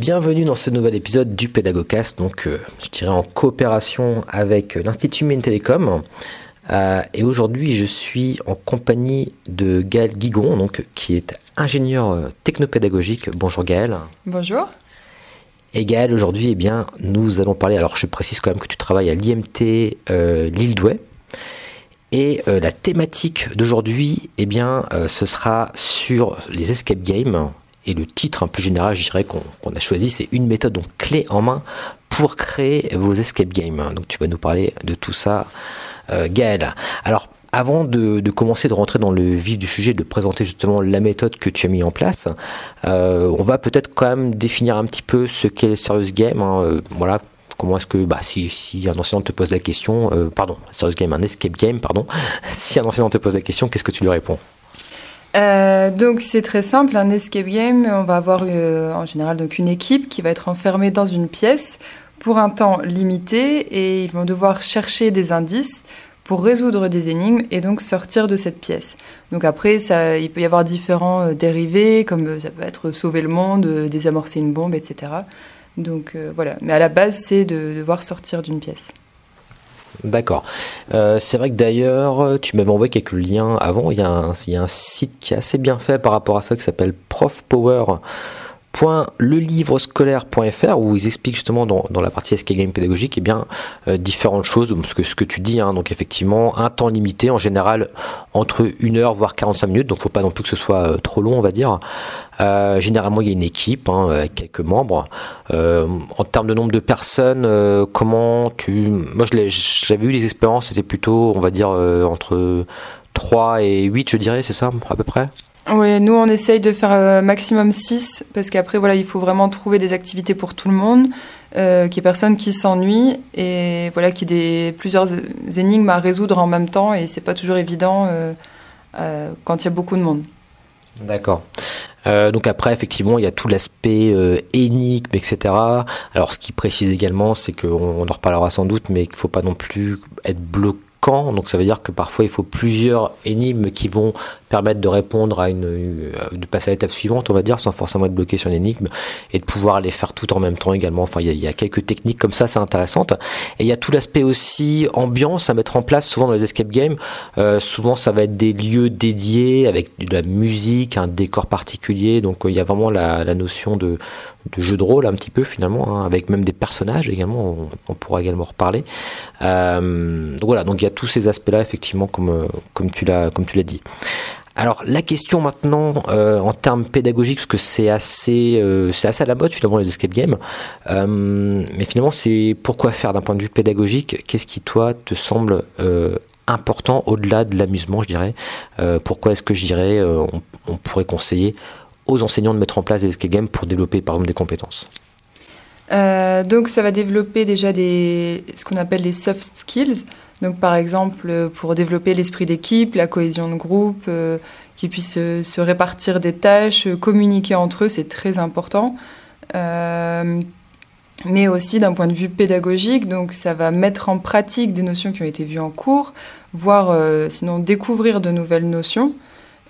Bienvenue dans ce nouvel épisode du Pédagogcast, donc euh, je dirais en coopération avec l'Institut Mines Télécom. Euh, et aujourd'hui, je suis en compagnie de Gaël Guigon, donc, qui est ingénieur euh, technopédagogique. Bonjour Gaël. Bonjour. Et Gaël, aujourd'hui, eh bien, nous allons parler. Alors, je précise quand même que tu travailles à l'IMT Lille Douai. Et la thématique d'aujourd'hui, eh bien, ce sera sur les escape games. Et le titre un peu général, je dirais qu'on a choisi, c'est une méthode donc clé en main pour créer vos escape games. Donc tu vas nous parler de tout ça, euh, Gaël. Alors avant de, commencer de rentrer dans le vif du sujet, de présenter justement la méthode que tu as mis en place, euh, on va peut-être quand même définir un petit peu ce qu'est le serious game. Hein. Euh, voilà, comment est-ce que, bah, si, un enseignant te pose la question, pardon, serious game, un escape game, pardon, si un enseignant te pose la question, qu'est-ce que tu lui réponds? Euh, donc c'est très simple, un escape game, on va avoir euh, en général donc une équipe qui va être enfermée dans une pièce pour un temps limité et ils vont devoir chercher des indices pour résoudre des énigmes et donc sortir de cette pièce. Donc après, ça, il peut y avoir différents euh, dérivés, comme ça peut être sauver le monde, désamorcer une bombe, etc. Donc voilà, mais à la base, c'est de devoir sortir d'une pièce. D'accord. Euh, c'est vrai que d'ailleurs, tu m'avais envoyé quelques liens avant. Il y, a un, il y, a un, site qui est assez bien fait par rapport à ça qui s'appelle profpower .lelivrescolaire.fr où ils expliquent justement dans, dans la partie escape game pédagogique et eh bien euh, différentes choses parce que ce que tu dis hein, donc effectivement un temps limité en général entre une heure voire 45 minutes donc faut pas non plus que ce soit euh, trop long on va dire. Euh, généralement il y a une équipe hein, avec quelques membres. En termes de nombre de personnes comment tu moi j'avais eu des expériences c'était plutôt on va dire entre 3 et 8 je dirais c'est ça à peu près? Oui, nous on essaye de faire euh, maximum 6 parce qu'après voilà, il faut vraiment trouver des activités pour tout le monde, euh, qu'il n'y ait personne qui s'ennuie et voilà, qu'il y ait plusieurs énigmes à résoudre en même temps et c'est pas toujours évident euh, quand il y a beaucoup de monde. D'accord. Donc après, effectivement, il y a tout l'aspect énigme, etc. Alors, ce qui précise également, c'est qu'on en reparlera sans doute, mais qu'il ne faut pas non plus être bloqué donc ça veut dire que parfois il faut plusieurs énigmes qui vont permettre de répondre à une, euh, de passer à l'étape suivante, on va dire, sans forcément être bloqué sur l'énigme et de pouvoir les faire tout en même temps également. Enfin, il y a, quelques techniques comme ça, c'est intéressante. Et il y a tout l'aspect aussi ambiance à mettre en place. Souvent dans les escape games, euh, souvent ça va être des lieux dédiés avec de la musique, un décor particulier. Donc il y a vraiment la, la notion de de jeu de rôle un petit peu finalement, hein, avec même des personnages également, on, pourra également reparler. Euh, donc voilà, donc il y a tous ces aspects-là effectivement comme, euh, comme tu l'as comme tu l'as dit. Alors la question maintenant euh, en termes pédagogiques, parce que c'est assez, c'est assez à la mode finalement les escape games, mais finalement c'est pourquoi faire d'un point de vue pédagogique? Qu'est-ce qui toi te semble important au-delà de l'amusement, je dirais? Pourquoi est-ce que je dirais on, pourrait conseiller aux enseignants de mettre en place des escape games pour développer par exemple des compétences? Euh, donc ça va développer déjà ce qu'on appelle les soft skills. Donc par exemple pour développer l'esprit d'équipe, la cohésion de groupe, euh, qu'ils puissent se, répartir des tâches, communiquer entre eux, c'est très important. Euh, mais aussi d'un point de vue pédagogique, donc ça va mettre en pratique des notions qui ont été vues en cours, voire sinon découvrir de nouvelles notions.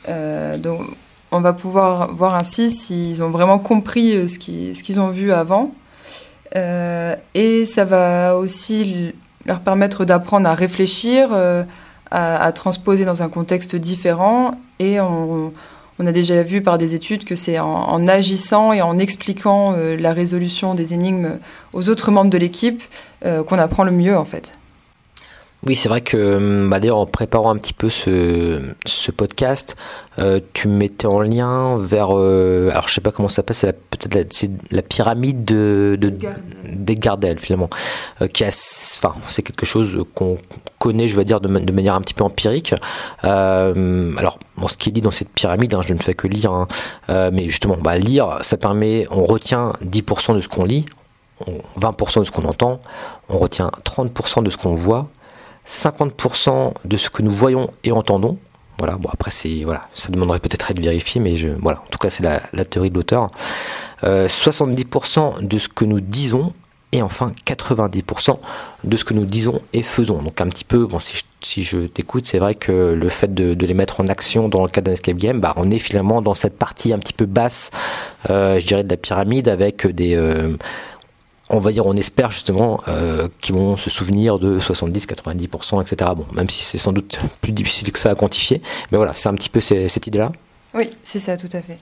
donc on va pouvoir voir ainsi s'ils ont vraiment compris euh, ce qu'ils ont vu avant. Euh, et ça va aussi leur permettre d'apprendre à réfléchir, euh, à, transposer dans un contexte différent. Et on, a déjà vu par des études que c'est en, agissant et en expliquant la résolution des énigmes aux autres membres de l'équipe qu'on apprend le mieux en fait. Oui, c'est vrai que hum, bah, d'ailleurs en préparant un petit peu ce, ce podcast, euh, tu me mettais en lien vers, euh, alors je sais pas comment ça s'appelle, c'est peut-être la, c'est la pyramide de, de des Gardel finalement, euh, qui a, enfin c'est quelque chose qu'on connaît, je vais dire de, de manière un petit peu empirique. Alors bon, ce qui est dit dans cette pyramide, hein, je ne fais que lire, hein, mais justement, bah, lire, ça permet, on retient 10% de ce qu'on lit, 20% de ce qu'on entend, on retient 30% de ce qu'on voit 50% de ce que nous voyons et entendons. Voilà, bon après c'est voilà, ça demanderait peut-être à être vérifié, mais je, voilà, en tout cas c'est la, théorie de l'auteur. 70% de ce que nous disons et enfin 90% de ce que nous disons et faisons. Donc un petit peu, bon, si je, t'écoute, c'est vrai que le fait de, de, les mettre en action dans le cadre d'un escape game, bah, on est finalement dans cette partie un petit peu basse, euh, je dirais, de la pyramide avec des... Euh, on va dire, on espère justement euh, qu'ils vont se souvenir de 70, 90%, etc. Bon, même si c'est sans doute plus difficile que ça à quantifier, mais voilà, c'est un petit peu cette idée-là. Oui, c'est ça, tout à fait.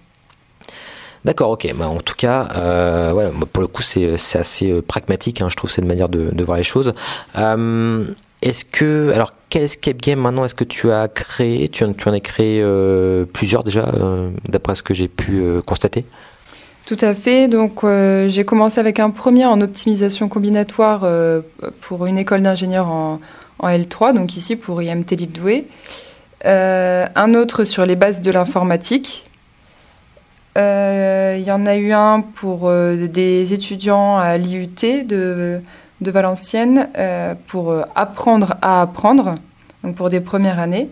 D'accord, ok. Bah, en tout cas, euh, ouais, bah, pour le coup, c'est assez euh, pragmatique, hein, je trouve, cette manière de, de voir les choses. Est-ce que, alors, quel escape game maintenant est-ce que tu as créé? Tu en, tu en, as créé plusieurs déjà, d'après ce que j'ai pu constater? Tout à fait. Donc, j'ai commencé avec un premier en optimisation combinatoire pour une école d'ingénieurs en, en, L3, donc ici pour IMT Lille un autre sur les bases de l'informatique il euh, y en a eu un pour euh, des étudiants à l'IUT de, de Valenciennes euh, pour apprendre à apprendre, donc pour des premières années.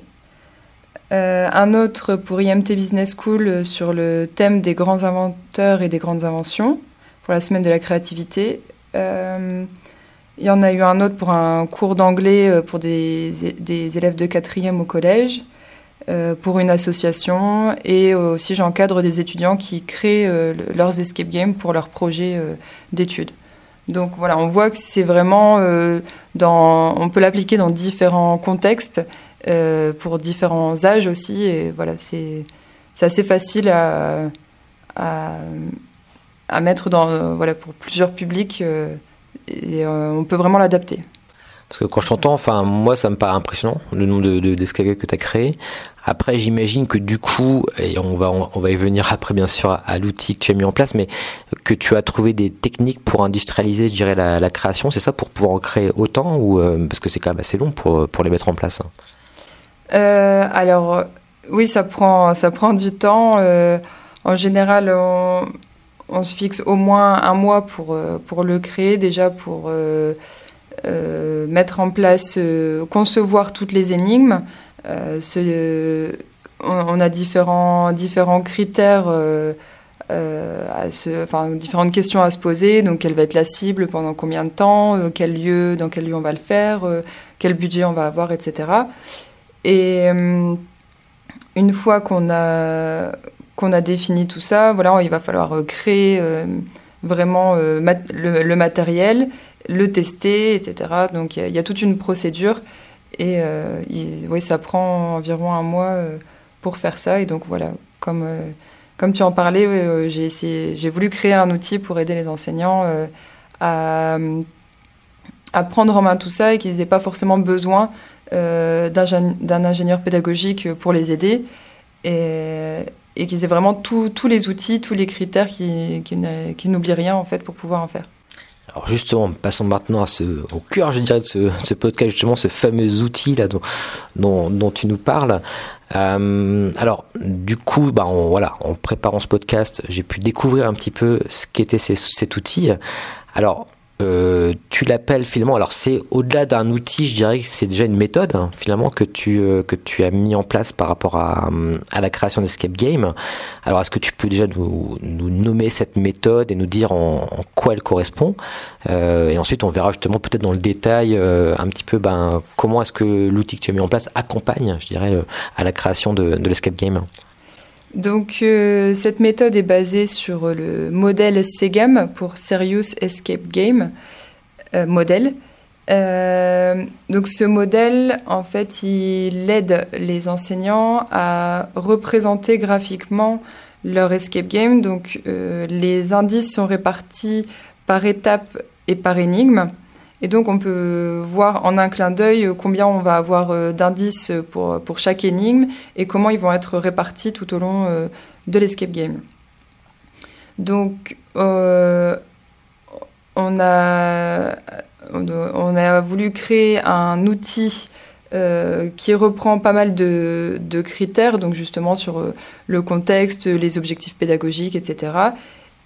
Un autre pour IMT Business School sur le thème des grands inventeurs et des grandes inventions, pour la semaine de la créativité. Il y en a eu un autre pour un cours d'anglais pour des, élèves de quatrième au collège. Euh, pour une association et aussi j'encadre des étudiants qui créent euh, leurs escape games pour leurs projets euh, d'études. Donc voilà, on voit que c'est vraiment dans, on peut l'appliquer dans différents contextes, pour différents âges aussi, et voilà, c'est assez facile à, à, mettre dans, voilà, pour plusieurs publics, et on peut vraiment l'adapter. Parce que quand je t'entends, enfin, moi, ça me paraît impressionnant, le nombre de, de, que tu as créé. Après, j'imagine que du coup, et on va, on va y venir après, bien sûr, à l'outil que tu as mis en place, mais que tu as trouvé des techniques pour industrialiser, je dirais, la, création, c'est ça, pour pouvoir en créer autant, ou euh, parce que c'est quand même assez long pour, pour les mettre en place hein. Euh, Alors, oui, ça prend, ça prend du temps. Euh, en général, on, se fixe au moins un mois pour, euh, pour le créer, déjà pour mettre en place, concevoir toutes les énigmes. On, a différents, différents critères. Différentes questions à se poser. Donc, quelle va être la cible, pendant combien de temps, quel lieu, dans quel lieu on va le faire, quel budget on va avoir, etc. Et une fois qu'on a a défini tout ça, voilà, il va falloir créer vraiment le, matériel le tester, etc. Donc il y, a toute une procédure et euh, oui, ça prend environ un mois euh, pour faire ça. Et donc voilà, comme, euh, comme tu en parlais, euh, j'ai, j'ai voulu créer un outil pour aider les enseignants euh, à, à, prendre en main tout ça et qu'ils n'aient pas forcément besoin euh, d'un, ingénieur pédagogique pour les aider. Et, qu'ils aient vraiment tous les outils, tous les critères, qu'ils, qu'ils n'oublient rien en fait pour pouvoir en faire. Alors justement, passons maintenant au cœur, je dirais, de ce, podcast, justement, ce fameux outil dont, tu nous parles. Euh, alors, du coup, bah, voilà, en préparant ce podcast, j'ai pu découvrir un petit peu ce qu'était cet outil. Alors, euh, tu l'appelles finalement. Alors c'est au-delà d'un outil, je dirais que c'est déjà une méthode hein, finalement que tu euh, que tu as mis en place par rapport à, à la création d'escape game. Alors est-ce que tu peux déjà nous, nommer cette méthode et nous dire en, quoi elle correspond? Euh, Et ensuite on verra justement peut-être dans le détail euh, un petit peu ben comment est-ce que l'outil que tu as mis en place accompagne, je dirais, à la création de l'escape game? Donc euh, cette méthode est basée sur le modèle SEGAM pour Serious Escape Game euh, modèle. Euh, donc ce modèle, en fait, il aide les enseignants à représenter graphiquement leur escape game. Donc euh, les indices sont répartis par étape et par énigme. Et donc on peut voir en un clin d'œil combien on va avoir euh, d'indices pour, pour chaque énigme et comment ils vont être répartis tout au long euh, de l'escape game. Donc euh, on, a, on a voulu créer un outil qui reprend pas mal de, critères, donc justement sur le contexte, les objectifs pédagogiques, etc.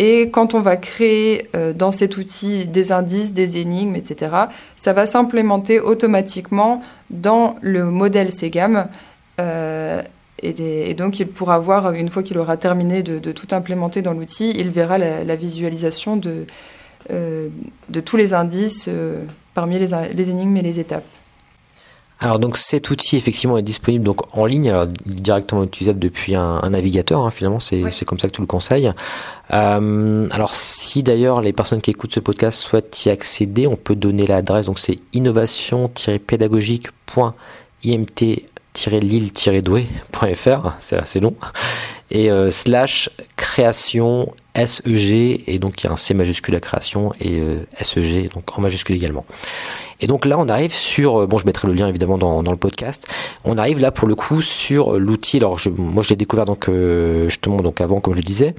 Et quand on va créer euh, dans cet outil des indices, des énigmes, etc., ça va s'implémenter automatiquement dans le modèle CGAM. Euh, et, donc, il pourra voir, une fois qu'il aura terminé de, tout implémenter dans l'outil, il verra la, visualisation de, euh, de tous les indices parmi les énigmes et les étapes. Alors donc cet outil effectivement est disponible donc en ligne, alors directement utilisable depuis un, navigateur. Hein, finalement, c'est comme ça que tu le conseilles. Euh, alors si d'ailleurs les personnes qui écoutent ce podcast souhaitent y accéder, on peut donner l'adresse. Donc c'est innovation-pédagogique.imt-lille-doué.fr, c'est assez long. Et euh, slash création SEG et donc il y a un C majuscule à création et euh, SEG donc en majuscule également. Et donc là, on arrive sur, euh, bon, je mettrai le lien évidemment dans, dans le podcast. On arrive là pour le coup sur l'outil. Alors, je, moi, je l'ai découvert donc euh, justement donc avant, comme je le disais.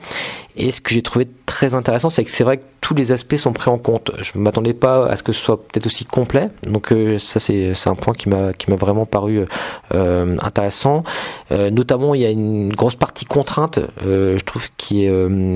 Et ce que j'ai trouvé très intéressant, c'est que c'est vrai que tous les aspects sont pris en compte. Je ne m'attendais pas à ce que ce soit peut-être aussi complet. Donc euh, ça, c'est un point qui m'a vraiment paru euh, intéressant. Euh, notamment, il y a une grosse partie contrainte, je trouve, qui est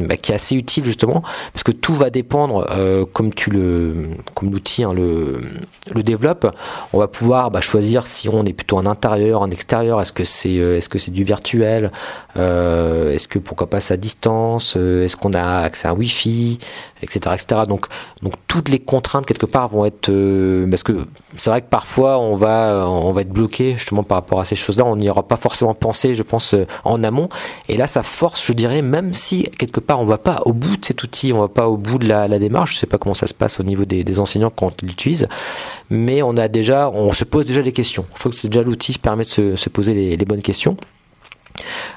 bah, qui est assez utile justement, parce que tout va dépendre, comme le l'outil hein, le développe. On va pouvoir bah, choisir si on est plutôt en intérieur, en extérieur. Est-ce que c'est est-ce du virtuel? Est-ce que pourquoi pas à distance? Est-ce qu'on a accès à un Wi-Fi, etc., etc. Donc, donc toutes les contraintes quelque part vont être euh, parce que c'est vrai que parfois on va on va être bloqué justement par rapport à ces choses-là. On n'y aura pas forcément pensé, je pense, euh, en amont. Et là, ça force, je dirais, même si quelque part on va pas au bout de cet outil, on va pas au bout de la, démarche. Je sais pas comment ça se passe au niveau des, enseignants quand ils l'utilisent, mais on a déjà, on se pose déjà des questions. Je trouve que c'est déjà l'outil qui permet de se, se poser les, les bonnes questions.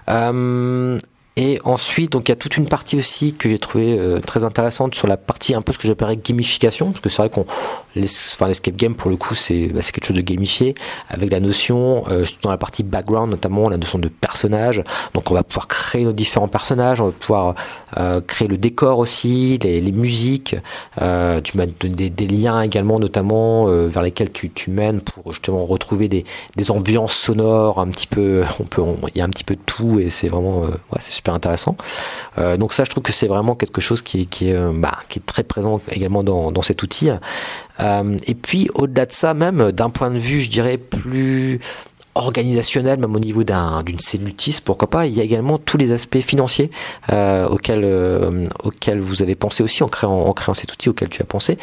Euh, et ensuite, donc il y a toute une partie aussi que j'ai trouvé euh, très intéressante sur la partie un peu ce que j'appellerais gamification, parce que c'est vrai qu'on, enfin l'escape game pour le coup c'est bah, c'est quelque chose de gamifié avec la notion euh, dans la partie background notamment la notion de personnage. Donc on va pouvoir créer nos différents personnages, on va pouvoir euh, créer le décor aussi, les, musiques. Tu m'as donné des, liens également notamment vers lesquels tu, tu mènes pour justement retrouver des, des ambiances sonores un petit peu. On peut, il y a un petit peu de tout et c'est vraiment ouais c'est super intéressant. Euh, donc ça, je trouve que c'est vraiment quelque chose qui, est, bah, qui est très présent également dans, cet outil. Euh, et puis au-delà de ça, même d'un point de vue, je dirais plus organisationnel, même au niveau d'une TIS, pourquoi pas. Il y a également tous les aspects financiers euh, auxquels, euh, auxquels vous avez pensé aussi en créant, en créant cet outil auquel tu as pensé.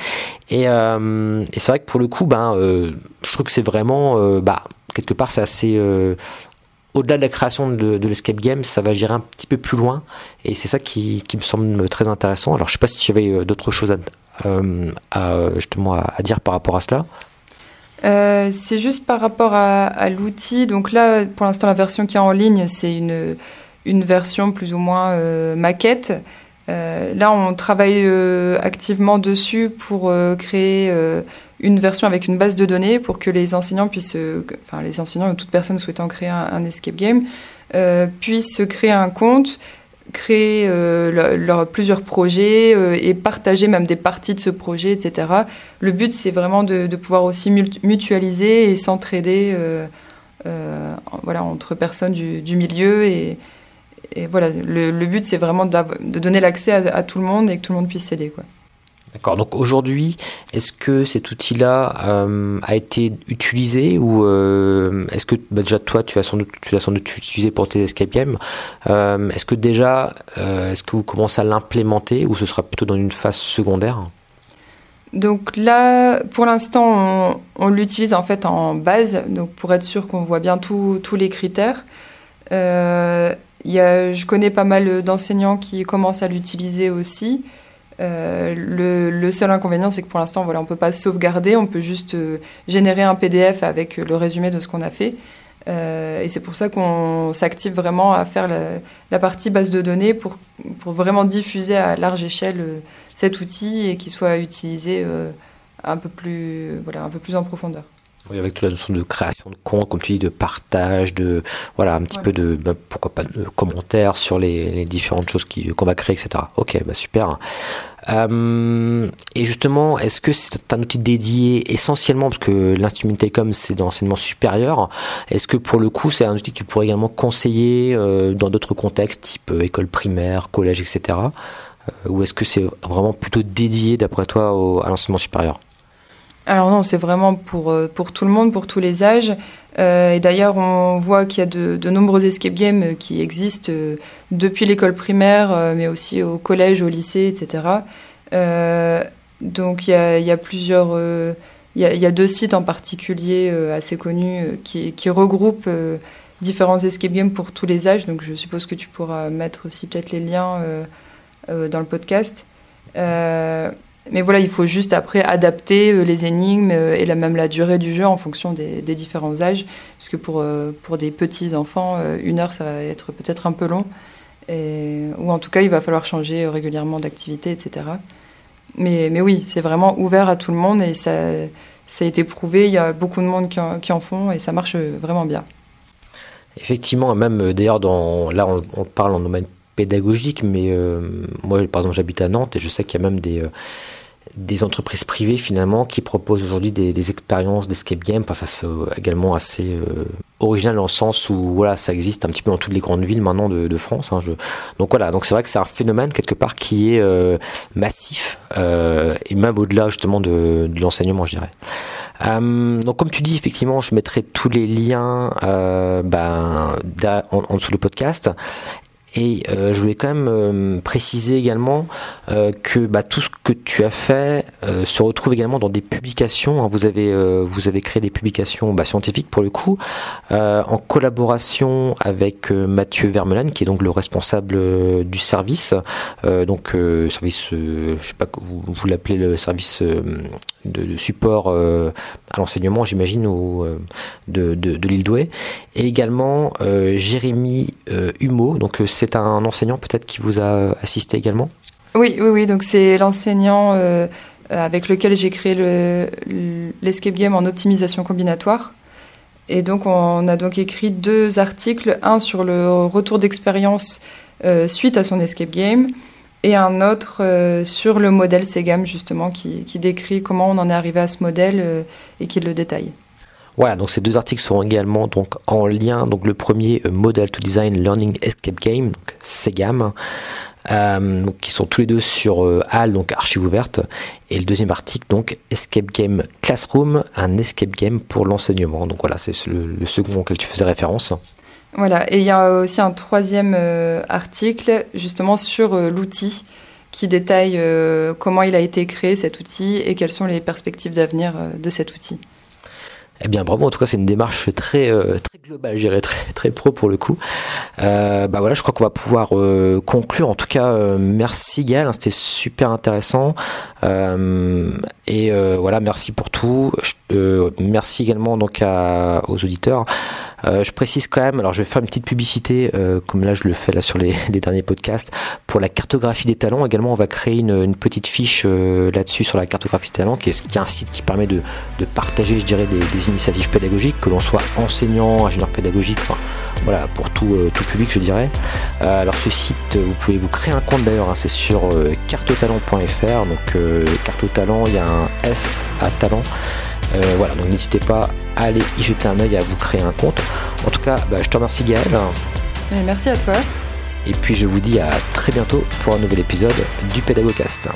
Et, euh, et c'est vrai que pour le coup, ben, euh, je trouve que c'est vraiment, euh, bah, quelque part, c'est assez au-delà de la création de, l'escape game, ça va gérer un petit peu plus loin. Et c'est ça qui, me semble très intéressant. Alors, je sais pas si tu avais euh, d'autres choses à, euh, justement à, dire par rapport à cela. Euh, c'est juste par rapport à, l'outil. Donc là, pour l'instant, la version qui est en ligne, c'est une, version plus ou moins maquette. Là, on travaille activement dessus pour créer une version avec une base de données pour que les enseignants puissent, euh, enfin les enseignants ou toute personne souhaitant créer un, escape game euh, puissent créer un compte, créer euh, plusieurs projets et partager même des parties de ce projet, etc. Le but, c'est vraiment de, pouvoir aussi mutualiser et s'entraider voilà, entre personnes du, milieu. Et, voilà, le, but, c'est vraiment de donner l'accès à, à, tout le monde et que tout le monde puisse s'aider. Quoi. D'accord. Donc aujourd'hui, est-ce que cet outil-là euh, a été utilisé ou euh, est-ce que bah, déjà toi tu as sans doute tu as sans doute utilisé pour tes escape games euh, Est-ce que déjà est-ce que vous commencez à l'implémenter ou ce sera plutôt dans une phase secondaire? Donc là, pour l'instant, on, l'utilise en fait en base, donc pour être sûr qu'on voit bien tous les critères. y a, je connais pas mal d'enseignants qui commencent à l'utiliser aussi. Euh, le, seul inconvénient, c'est que pour l'instant, voilà, on peut pas sauvegarder, on peut juste euh, générer un PDF avec le résumé de ce qu'on a fait. Euh, et c'est pour ça qu'on s'active vraiment à faire la, la, partie base de données pour, pour vraiment diffuser à large échelle euh, cet outil et qu'il soit utilisé euh, un peu plus, voilà, un peu plus en profondeur. Oui, avec toute la notion de création de compte, comme tu dis, de partage, de voilà, un petit peu de bah, pourquoi pas de commentaires sur les, les différentes choses qu'on va créer, etc. Ok, bah super. Euh, et justement, est-ce que c'est un outil dédié essentiellement parce que l'Institut Telecom c'est de l'enseignement supérieur Est-ce que pour le coup c'est un outil que tu pourrais également conseiller euh, dans d'autres contextes, type euh, école primaire, collège, etc. ou est-ce que c'est vraiment plutôt dédié, d'après toi, à l'enseignement supérieur? Alors non, c'est vraiment pour, pour tout le monde, pour tous les âges. et d'ailleurs, on voit qu'il y a de, nombreux escape games qui existent depuis l'école primaire, mais aussi au collège, au lycée, etc. donc il y a, plusieurs il y, a deux sites en particulier euh, assez connus euh, qui, regroupent euh, différents escape games pour tous les âges. Donc je suppose que tu pourras mettre aussi peut-être les liens dans le podcast. Mais voilà, il faut juste après adapter les énigmes et la, même la durée du jeu en fonction des, différents âges. Puisque pour, pour des petits enfants, une heure, ça va être peut-être un peu long. ou en tout cas, il va falloir changer régulièrement d'activité, etc. Mais, mais oui, c'est vraiment ouvert à tout le monde et ça, ça a été prouvé. Il y a beaucoup de monde qui en, qui en font et ça marche vraiment bien. Effectivement, même euh, d'ailleurs, là on, parle en domaine pédagogique, mais euh, moi par exemple j'habite à Nantes et je sais qu'il y a même des, euh, des entreprises privées finalement qui proposent aujourd'hui des, expériences d'escape game. Ça se fait également assez euh, original dans le sens où voilà, ça existe un petit peu dans toutes les grandes villes maintenant de, France. Hein. Donc voilà, donc c'est vrai que c'est un phénomène quelque part qui est euh, massif euh, et même au-delà justement de, l'enseignement, je dirais. donc comme tu dis, effectivement, je mettrai tous les liens ben, en, en, dessous du podcast. Et euh, je voulais quand même euh, préciser également euh, que bah, tout ce que tu as fait se retrouve également dans des publications. Hein. Vous avez vous avez créé des publications bah, scientifiques pour le coup, en collaboration avec Mathieu Vermeulen, qui est donc le responsable du service. donc service, je sais pas vous, vous l'appelez le service de, support à l'enseignement, j'imagine, de, de, l'île Douai. Et également Jérémy Humeau, donc c'est c'est un enseignant peut-être qui vous a assisté également? Oui, oui, oui. Donc c'est l'enseignant euh, avec lequel j'ai créé l'escape game en optimisation combinatoire. Et donc on a donc écrit deux articles, un sur le retour d'expérience euh, suite à son escape game et un autre euh, sur le modèle Segam justement qui, décrit comment on en est arrivé à ce modèle et qui le détaille. Voilà, donc ces deux articles seront également donc en lien. Donc le premier, euh, Model to Design Learning Escape Game, donc SEGAM, euh, qui sont tous les deux sur euh, HAL, donc archive ouverte. Et le deuxième article, donc Escape Game Classroom, un escape game pour l'enseignement. Donc voilà, c'est le, second auquel tu faisais référence. Voilà, et il y a aussi un troisième article justement sur l'outil qui détaille comment il a été créé cet outil et quelles sont les perspectives d'avenir de cet outil. Eh bien, bravo. En tout cas, c'est une démarche très euh, très globale, je dirais très très pro pour le coup. Euh, bah voilà, je crois qu'on va pouvoir euh, conclure. En tout cas, euh, merci Gaël, c'était super intéressant. et voilà, merci pour tout. merci également donc aux auditeurs. Euh, je précise quand même, alors je vais faire une petite publicité, euh, comme là je le fais là sur les, derniers podcasts, pour la cartographie des talents. Également, on va créer une, petite fiche euh, là-dessus sur la cartographie des talents, qui est, un site qui permet de, partager, je dirais, des, initiatives pédagogiques, que l'on soit enseignant, ingénieur pédagogique, enfin voilà, pour tout, tout public, je dirais. alors ce site, vous pouvez vous créer un compte d'ailleurs, hein, c'est sur cartotalent.fr. Donc carte talent, il y a un S à talent. Euh, voilà, donc n'hésitez pas à aller y jeter un oeil, à vous créer un compte. En tout cas, bah, je te remercie Gaël. merci à toi. Et puis je vous dis à très bientôt pour un nouvel épisode du Pédagogcast.